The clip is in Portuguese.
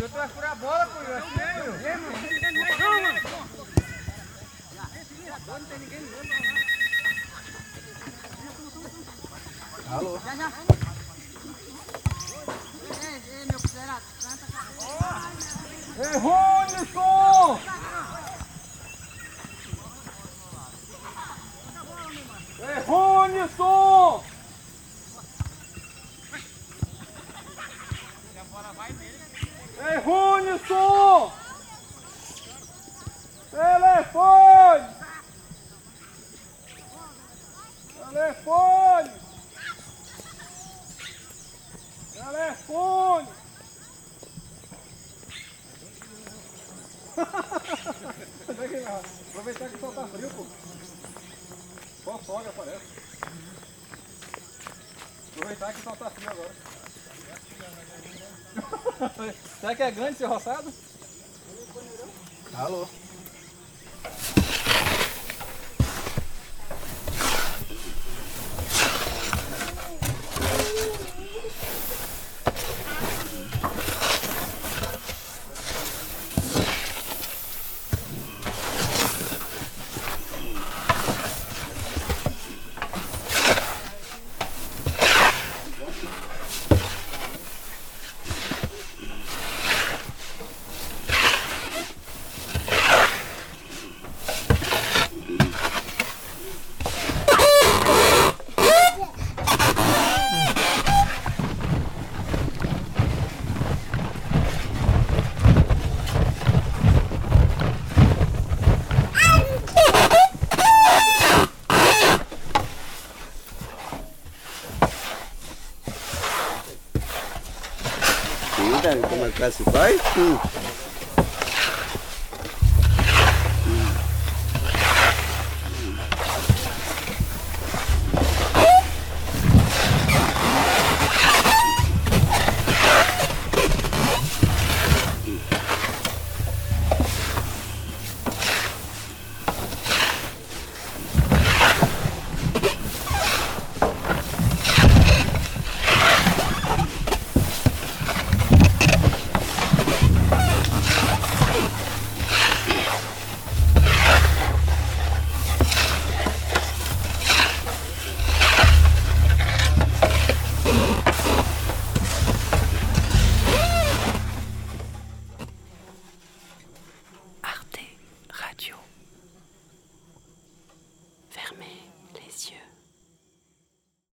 Eu tô a furar a bola, pô. Eu achei, meu. Alô? Ei, Ronison! Ei, Ronison! Ei, Ronison! Telefone! Telefone! Telefone! Aproveitar que sol tá frio, pô. Só folga parece. Aproveitar que sol tá frio agora. Será que é grande esse roçado? Alô? Como é que se faz? Hum.